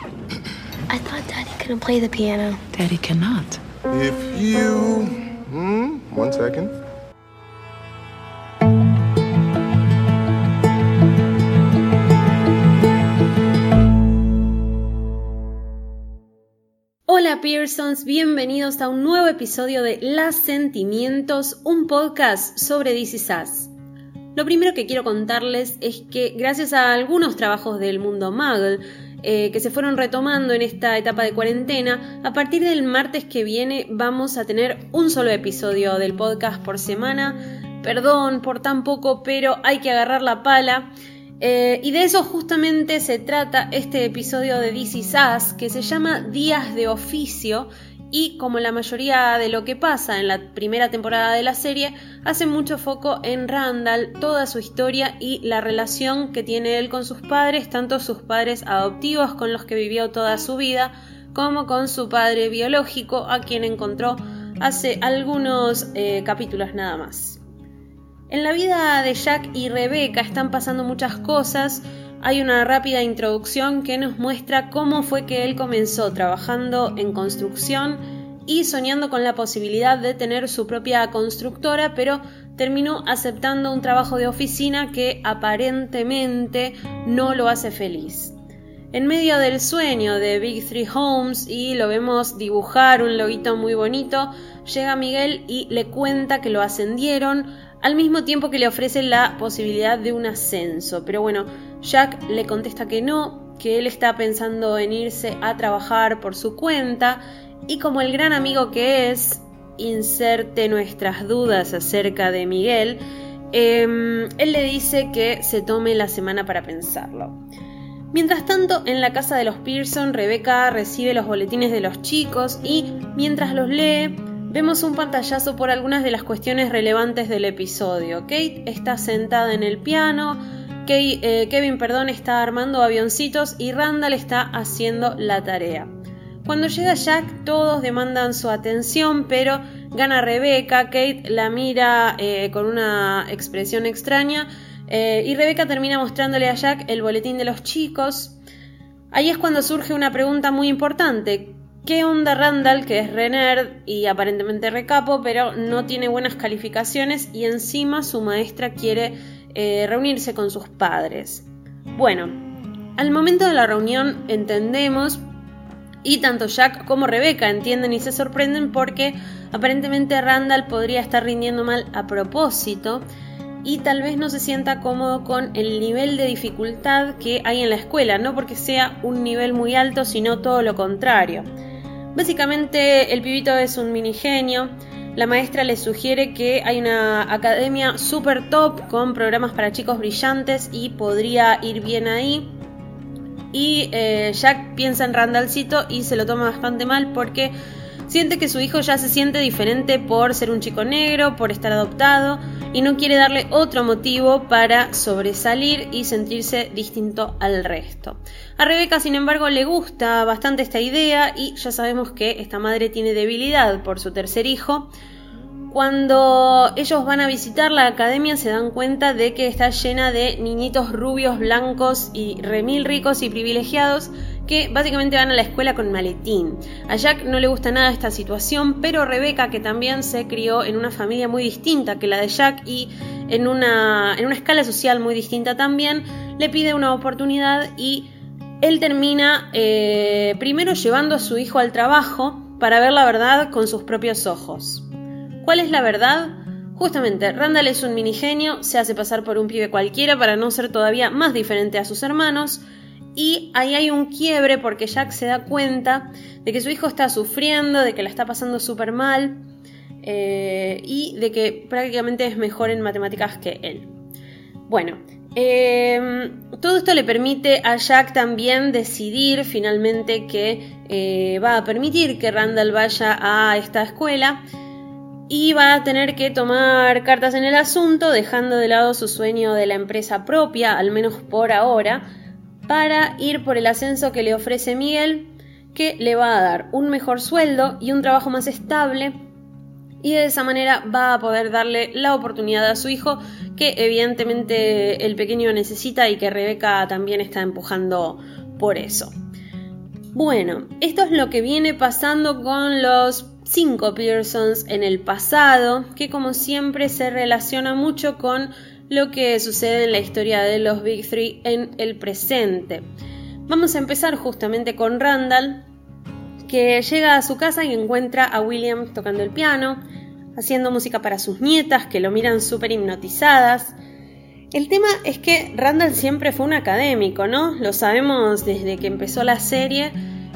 I thought Daddy couldn't play the piano. Daddy cannot. If you. Hmm? One second. Hola Pearsons, bienvenidos a un nuevo episodio de Las Sentimientos, un podcast sobre DC Sass. Lo primero que quiero contarles es que gracias a algunos trabajos del mundo Muggle eh, que se fueron retomando en esta etapa de cuarentena, a partir del martes que viene vamos a tener un solo episodio del podcast por semana. Perdón por tan poco, pero hay que agarrar la pala. Eh, y de eso justamente se trata este episodio de DC Sass, que se llama Días de Oficio, y como la mayoría de lo que pasa en la primera temporada de la serie, hace mucho foco en Randall, toda su historia y la relación que tiene él con sus padres, tanto sus padres adoptivos con los que vivió toda su vida, como con su padre biológico, a quien encontró hace algunos eh, capítulos nada más. En la vida de Jack y Rebecca están pasando muchas cosas. Hay una rápida introducción que nos muestra cómo fue que él comenzó trabajando en construcción y soñando con la posibilidad de tener su propia constructora, pero terminó aceptando un trabajo de oficina que aparentemente no lo hace feliz. En medio del sueño de Big Three Homes y lo vemos dibujar un loguito muy bonito, llega Miguel y le cuenta que lo ascendieron al mismo tiempo que le ofrece la posibilidad de un ascenso. Pero bueno, Jack le contesta que no, que él está pensando en irse a trabajar por su cuenta y como el gran amigo que es, inserte nuestras dudas acerca de Miguel, em, él le dice que se tome la semana para pensarlo. Mientras tanto, en la casa de los Pearson, Rebeca recibe los boletines de los chicos y mientras los lee, Vemos un pantallazo por algunas de las cuestiones relevantes del episodio. Kate está sentada en el piano, eh, Kevin perdón, está armando avioncitos y Randall está haciendo la tarea. Cuando llega Jack todos demandan su atención, pero gana Rebecca, Kate la mira eh, con una expresión extraña eh, y Rebecca termina mostrándole a Jack el boletín de los chicos. Ahí es cuando surge una pregunta muy importante. ¿Qué onda Randall, que es Renner y aparentemente recapo, pero no tiene buenas calificaciones y encima su maestra quiere eh, reunirse con sus padres? Bueno, al momento de la reunión entendemos y tanto Jack como Rebecca entienden y se sorprenden porque aparentemente Randall podría estar rindiendo mal a propósito y tal vez no se sienta cómodo con el nivel de dificultad que hay en la escuela, no porque sea un nivel muy alto, sino todo lo contrario. Básicamente el pibito es un mini genio. La maestra le sugiere que hay una academia super top con programas para chicos brillantes y podría ir bien ahí. Y eh, Jack piensa en Randallcito y se lo toma bastante mal porque siente que su hijo ya se siente diferente por ser un chico negro, por estar adoptado y no quiere darle otro motivo para sobresalir y sentirse distinto al resto. A Rebeca, sin embargo, le gusta bastante esta idea y ya sabemos que esta madre tiene debilidad por su tercer hijo. Cuando ellos van a visitar la academia se dan cuenta de que está llena de niñitos rubios, blancos y remil ricos y privilegiados que básicamente van a la escuela con maletín. A Jack no le gusta nada esta situación, pero Rebeca, que también se crió en una familia muy distinta que la de Jack y en una, en una escala social muy distinta también, le pide una oportunidad y él termina eh, primero llevando a su hijo al trabajo para ver la verdad con sus propios ojos. ¿Cuál es la verdad? Justamente, Randall es un minigenio, se hace pasar por un pibe cualquiera para no ser todavía más diferente a sus hermanos, y ahí hay un quiebre porque Jack se da cuenta de que su hijo está sufriendo, de que la está pasando súper mal eh, y de que prácticamente es mejor en matemáticas que él. Bueno, em, todo esto le permite a Jack también decidir finalmente que eh, va a permitir que Randall vaya a esta escuela y va a tener que tomar cartas en el asunto, dejando de lado su sueño de la empresa propia, al menos por ahora, para ir por el ascenso que le ofrece Miguel, que le va a dar un mejor sueldo y un trabajo más estable, y de esa manera va a poder darle la oportunidad a su hijo, que evidentemente el pequeño necesita y que Rebeca también está empujando por eso. Bueno, esto es lo que viene pasando con los cinco Pearsons en el pasado, que como siempre se relaciona mucho con lo que sucede en la historia de los Big Three en el presente. Vamos a empezar justamente con Randall, que llega a su casa y encuentra a William tocando el piano, haciendo música para sus nietas, que lo miran súper hipnotizadas. El tema es que Randall siempre fue un académico, ¿no? Lo sabemos desde que empezó la serie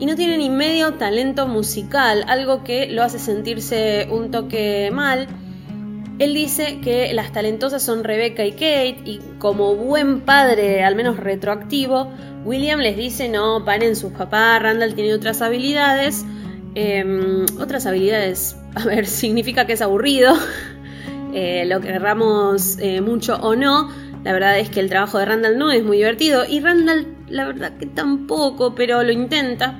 y no tiene ni medio talento musical, algo que lo hace sentirse un toque mal. Él dice que las talentosas son Rebecca y Kate y como buen padre, al menos retroactivo, William les dice no, paren sus papás, Randall tiene otras habilidades. Em, otras habilidades, a ver, significa que es aburrido, eh, lo querramos eh, mucho o no. La verdad es que el trabajo de Randall no es muy divertido y Randall la verdad que tampoco, pero lo intenta.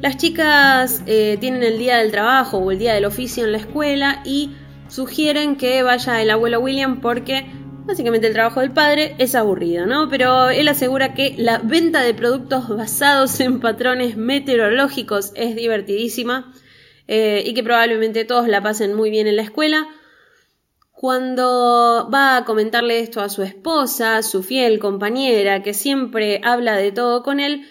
Las chicas eh, tienen el día del trabajo o el día del oficio en la escuela y sugieren que vaya el abuelo William porque básicamente el trabajo del padre es aburrido, ¿no? Pero él asegura que la venta de productos basados en patrones meteorológicos es divertidísima eh, y que probablemente todos la pasen muy bien en la escuela. Cuando va a comentarle esto a su esposa, su fiel compañera, que siempre habla de todo con él,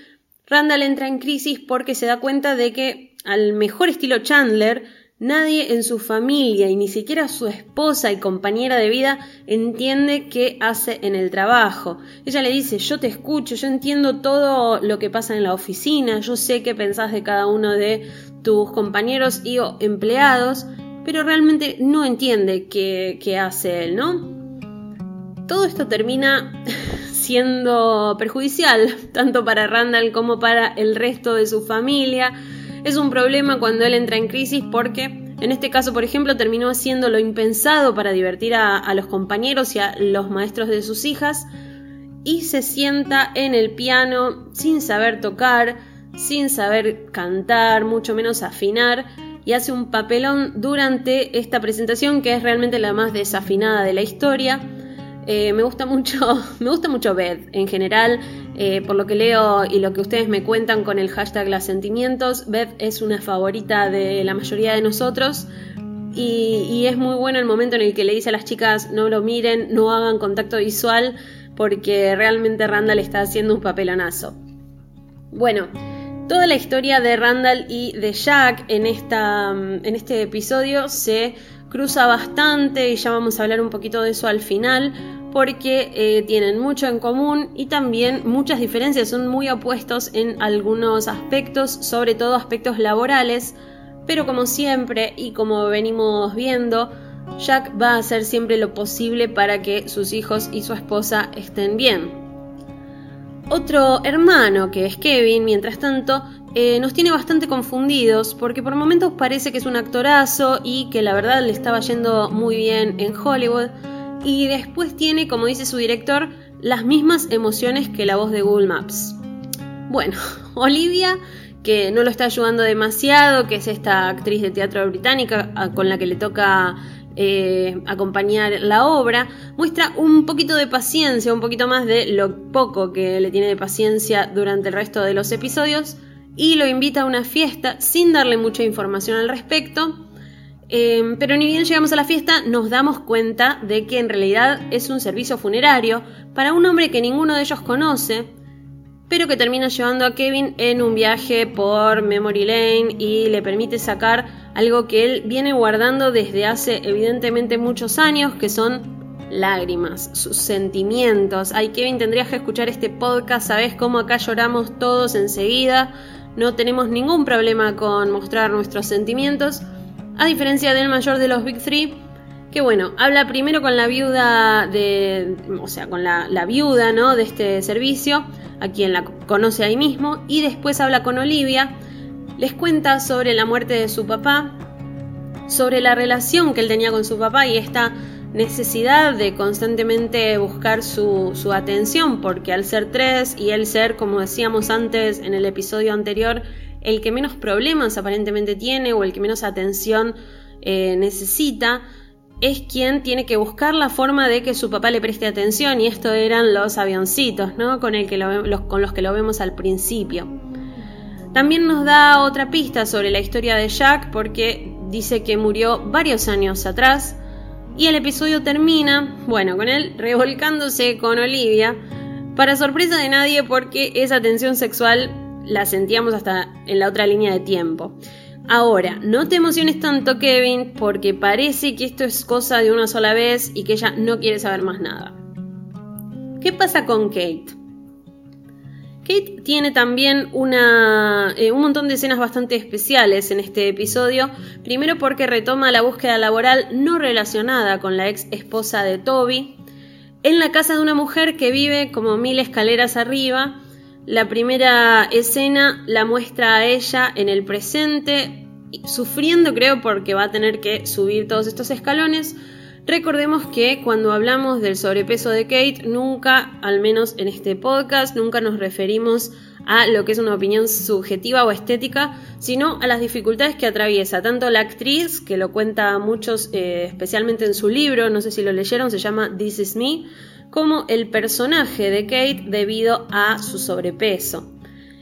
Randall entra en crisis porque se da cuenta de que, al mejor estilo Chandler, nadie en su familia y ni siquiera su esposa y compañera de vida entiende qué hace en el trabajo. Ella le dice, yo te escucho, yo entiendo todo lo que pasa en la oficina, yo sé qué pensás de cada uno de tus compañeros y empleados, pero realmente no entiende qué, qué hace él, ¿no? Todo esto termina siendo perjudicial, tanto para Randall como para el resto de su familia. Es un problema cuando él entra en crisis porque en este caso, por ejemplo, terminó haciendo lo impensado para divertir a, los compañeros y a los maestros de sus hijas y se sienta en el piano sin saber tocar, sin saber cantar, mucho menos afinar y hace un papelón durante esta presentación que es realmente la más desafinada de la historia. Eh, me gusta mucho, me gusta mucho Beth en general, eh, por lo que leo y lo que ustedes me cuentan con el hashtag Las Sentimientos. Beth es una favorita de la mayoría de nosotros y, es muy bueno el momento en el que le dice a las chicas no lo miren, no hagan contacto visual, porque realmente Randall está haciendo un papelonazo. Bueno, toda la historia de Randall y de Jack en, esta, en este episodio se cruza bastante y ya vamos a hablar un poquito de eso al final porque eh, tienen mucho en común y también muchas diferencias, son muy opuestos en algunos aspectos, sobre todo aspectos laborales, pero como siempre y como venimos viendo, Jack va a hacer siempre lo posible para que sus hijos y su esposa estén bien. Otro hermano, que es Kevin, mientras tanto, eh, nos tiene bastante confundidos porque por momentos parece que es un actorazo y que la verdad le estaba yendo muy bien en Hollywood y después tiene, como dice su director, las mismas emociones que la voz de Google Maps. Bueno, Olivia, que no lo está ayudando demasiado, que es esta actriz de teatro británica con la que le toca eh, acompañar la obra, muestra un poquito de paciencia, un poquito más de lo poco que le tiene de paciencia durante el resto de los episodios y lo invita a una fiesta sin darle mucha información al respecto. Eh, pero ni bien llegamos a la fiesta nos damos cuenta de que en realidad es un servicio funerario para un hombre que ninguno de ellos conoce, pero que termina llevando a Kevin en un viaje por Memory Lane y le permite sacar algo que él viene guardando desde hace evidentemente muchos años, que son lágrimas, sus sentimientos. Ay, Kevin, tendrías que escuchar este podcast, sabes cómo acá lloramos todos enseguida no tenemos ningún problema con mostrar nuestros sentimientos, a diferencia del mayor de los Big Three, que bueno, habla primero con la viuda de, o sea, con la, viuda, ¿no? De este servicio, a quien la conoce ahí mismo, y después habla con Olivia, les cuenta sobre la muerte de su papá, sobre la relación que él tenía con su papá y esta necesidad de constantemente buscar su, su, atención, porque al ser tres y él ser, como decíamos antes en el episodio anterior, el que menos problemas aparentemente tiene o el que menos atención eh, necesita, es quien tiene que buscar la forma de que su papá le preste atención y esto eran los avioncitos, ¿no? Con, los, con los que lo vemos al principio. También nos da otra pista sobre la historia de Jack porque dice que murió varios años atrás y el episodio termina, bueno, con él revolcándose con Olivia, para sorpresa de nadie porque esa tensión sexual la sentíamos hasta en la otra línea de tiempo. Ahora, no te emociones tanto Kevin porque parece que esto es cosa de una sola vez y que ella no quiere saber más nada. ¿Qué pasa con Kate? Kate tiene también una, eh, un montón de escenas bastante especiales en este episodio. Primero porque retoma la búsqueda laboral no relacionada con la ex esposa de Toby. En la casa de una mujer que vive como mil escaleras arriba. La primera escena la muestra a ella en el presente, sufriendo creo porque va a tener que subir todos estos escalones. Recordemos que cuando hablamos del sobrepeso de Kate, nunca, al menos en este podcast, nunca nos referimos a lo que es una opinión subjetiva o estética, sino a las dificultades que atraviesa tanto la actriz, que lo cuenta muchos, eh, especialmente en su libro, no sé si lo leyeron, se llama This Is Me, como el personaje de Kate debido a su sobrepeso.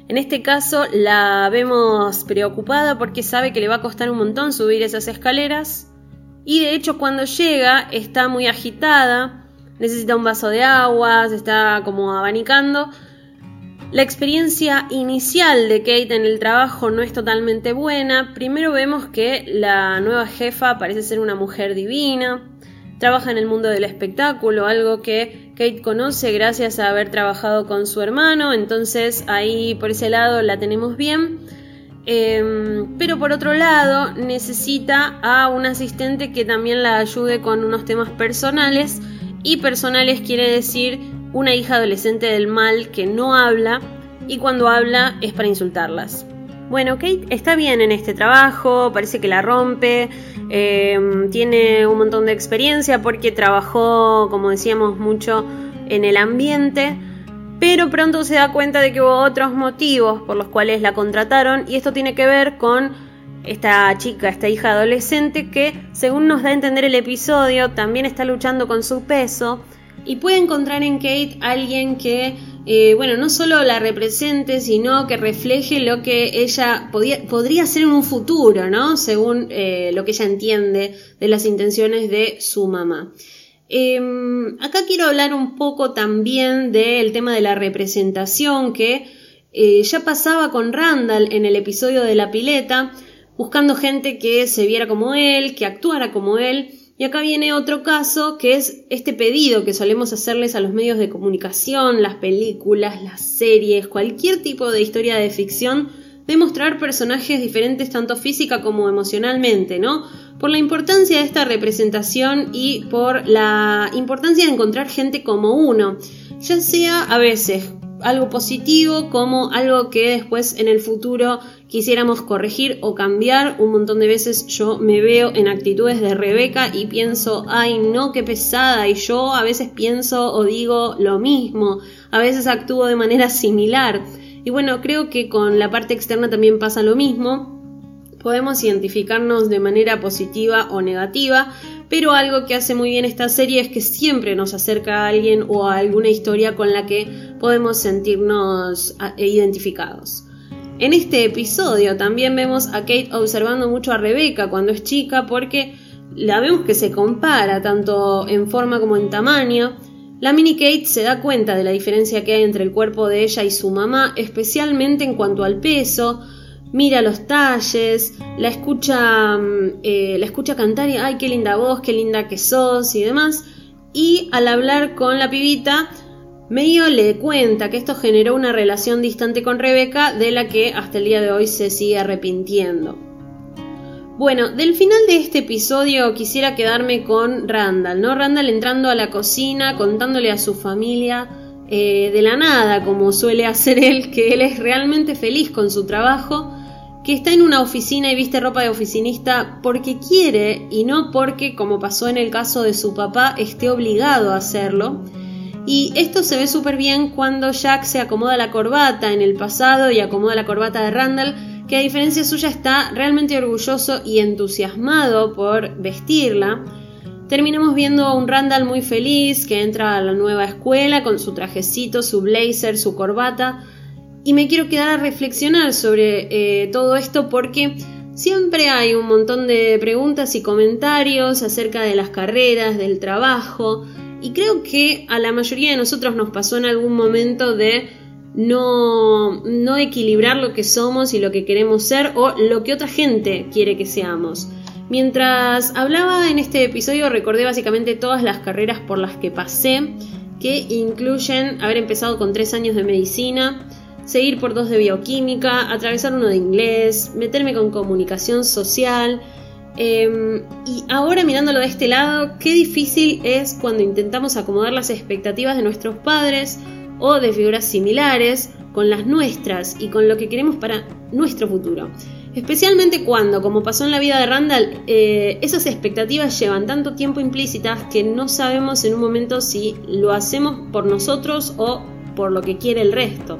En este caso la vemos preocupada porque sabe que le va a costar un montón subir esas escaleras, y de hecho cuando llega está muy agitada, necesita un vaso de agua, se está como abanicando. La experiencia inicial de Kate en el trabajo no es totalmente buena. Primero vemos que la nueva jefa parece ser una mujer divina, trabaja en el mundo del espectáculo, algo que Kate conoce gracias a haber trabajado con su hermano, entonces ahí por ese lado la tenemos bien. Em, pero por otro lado, necesita a un asistente que también la ayude con unos temas personales. Y personales quiere decir una hija adolescente del mal que no habla y cuando habla es para insultarlas. Bueno, Kate está bien en este trabajo, parece que la rompe, em, tiene un montón de experiencia porque trabajó, como decíamos, mucho en el ambiente pero pronto se da cuenta de que hubo otros motivos por los cuales la contrataron y esto tiene que ver con esta chica, esta hija adolescente que, según nos da a entender el episodio, también está luchando con su peso y puede encontrar en Kate alguien que, eh, bueno, no solo la represente, sino que refleje lo que ella podría ser en un futuro, ¿no? Según eh, lo que ella entiende de las intenciones de su mamá. Em, acá quiero hablar un poco también del tema de la representación que eh, ya pasaba con Randall en el episodio de la pileta, buscando gente que se viera como él, que actuara como él. Y acá viene otro caso que es este pedido que solemos hacerles a los medios de comunicación, las películas, las series, cualquier tipo de historia de ficción, de mostrar personajes diferentes tanto física como emocionalmente, ¿no? por la importancia de esta representación y por la importancia de encontrar gente como uno, ya sea a veces algo positivo como algo que después en el futuro quisiéramos corregir o cambiar. Un montón de veces yo me veo en actitudes de Rebeca y pienso, ay no, qué pesada. Y yo a veces pienso o digo lo mismo, a veces actúo de manera similar. Y bueno, creo que con la parte externa también pasa lo mismo podemos identificarnos de manera positiva o negativa, pero algo que hace muy bien esta serie es que siempre nos acerca a alguien o a alguna historia con la que podemos sentirnos e identificados. En este episodio también vemos a Kate observando mucho a Rebeca cuando es chica porque la vemos que se compara tanto en forma como en tamaño. La mini Kate se da cuenta de la diferencia que hay entre el cuerpo de ella y su mamá, especialmente en cuanto al peso, mira los talles, la escucha, mm, eh, la escucha cantar y, ay, qué linda voz, qué linda que sos y demás. Y al hablar con la pibita, medio le cuenta que esto generó una relación distante con Rebeca de la que hasta el día de hoy se sigue arrepintiendo. Bueno, del final de este episodio quisiera quedarme con Randall, ¿no? Randall entrando a la cocina, contándole a su familia eh, de la nada, como suele hacer él, que él es realmente feliz con su trabajo que está en una oficina y viste ropa de oficinista porque quiere y no porque, como pasó en el caso de su papá, esté obligado a hacerlo. Y esto se ve súper bien cuando Jack se acomoda la corbata en el pasado y acomoda la corbata de Randall, que a diferencia suya está realmente orgulloso y entusiasmado por vestirla. Terminamos viendo a un Randall muy feliz que entra a la nueva escuela con su trajecito, su blazer, su corbata, y me quiero quedar a reflexionar sobre eh, todo esto porque siempre hay un montón de preguntas y comentarios acerca de las carreras, del trabajo, y creo que a la mayoría de nosotros nos pasó en algún momento de no, no equilibrar lo que somos y lo que queremos ser o lo que otra gente quiere que seamos. Mientras hablaba en este episodio recordé básicamente todas las carreras por las que pasé, que incluyen haber empezado con tres años de medicina, seguir por dos de bioquímica, atravesar uno de inglés, meterme con comunicación social. Em, y ahora mirándolo de este lado, qué difícil es cuando intentamos acomodar las expectativas de nuestros padres o de figuras similares con las nuestras y con lo que queremos para nuestro futuro. Especialmente cuando, como pasó en la vida de Randall, eh, esas expectativas llevan tanto tiempo implícitas que no sabemos en un momento si lo hacemos por nosotros o por lo que quiere el resto.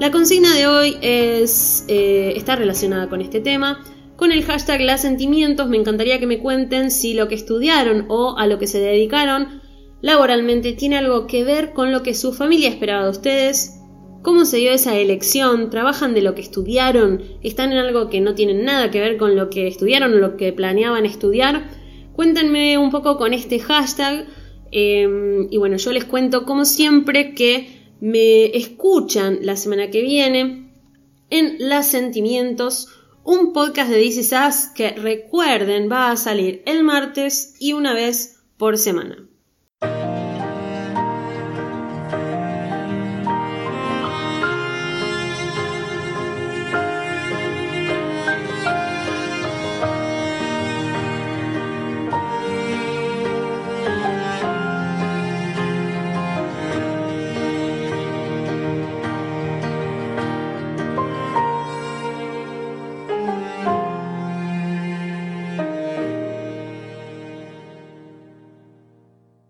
La consigna de hoy es, eh, está relacionada con este tema. Con el hashtag Las Sentimientos me encantaría que me cuenten si lo que estudiaron o a lo que se dedicaron laboralmente tiene algo que ver con lo que su familia esperaba de ustedes, cómo se dio esa elección, trabajan de lo que estudiaron, están en algo que no tienen nada que ver con lo que estudiaron o lo que planeaban estudiar. Cuéntenme un poco con este hashtag eh, y bueno, yo les cuento como siempre que me escuchan la semana que viene en Las Sentimientos, un podcast de DC que recuerden va a salir el martes y una vez por semana.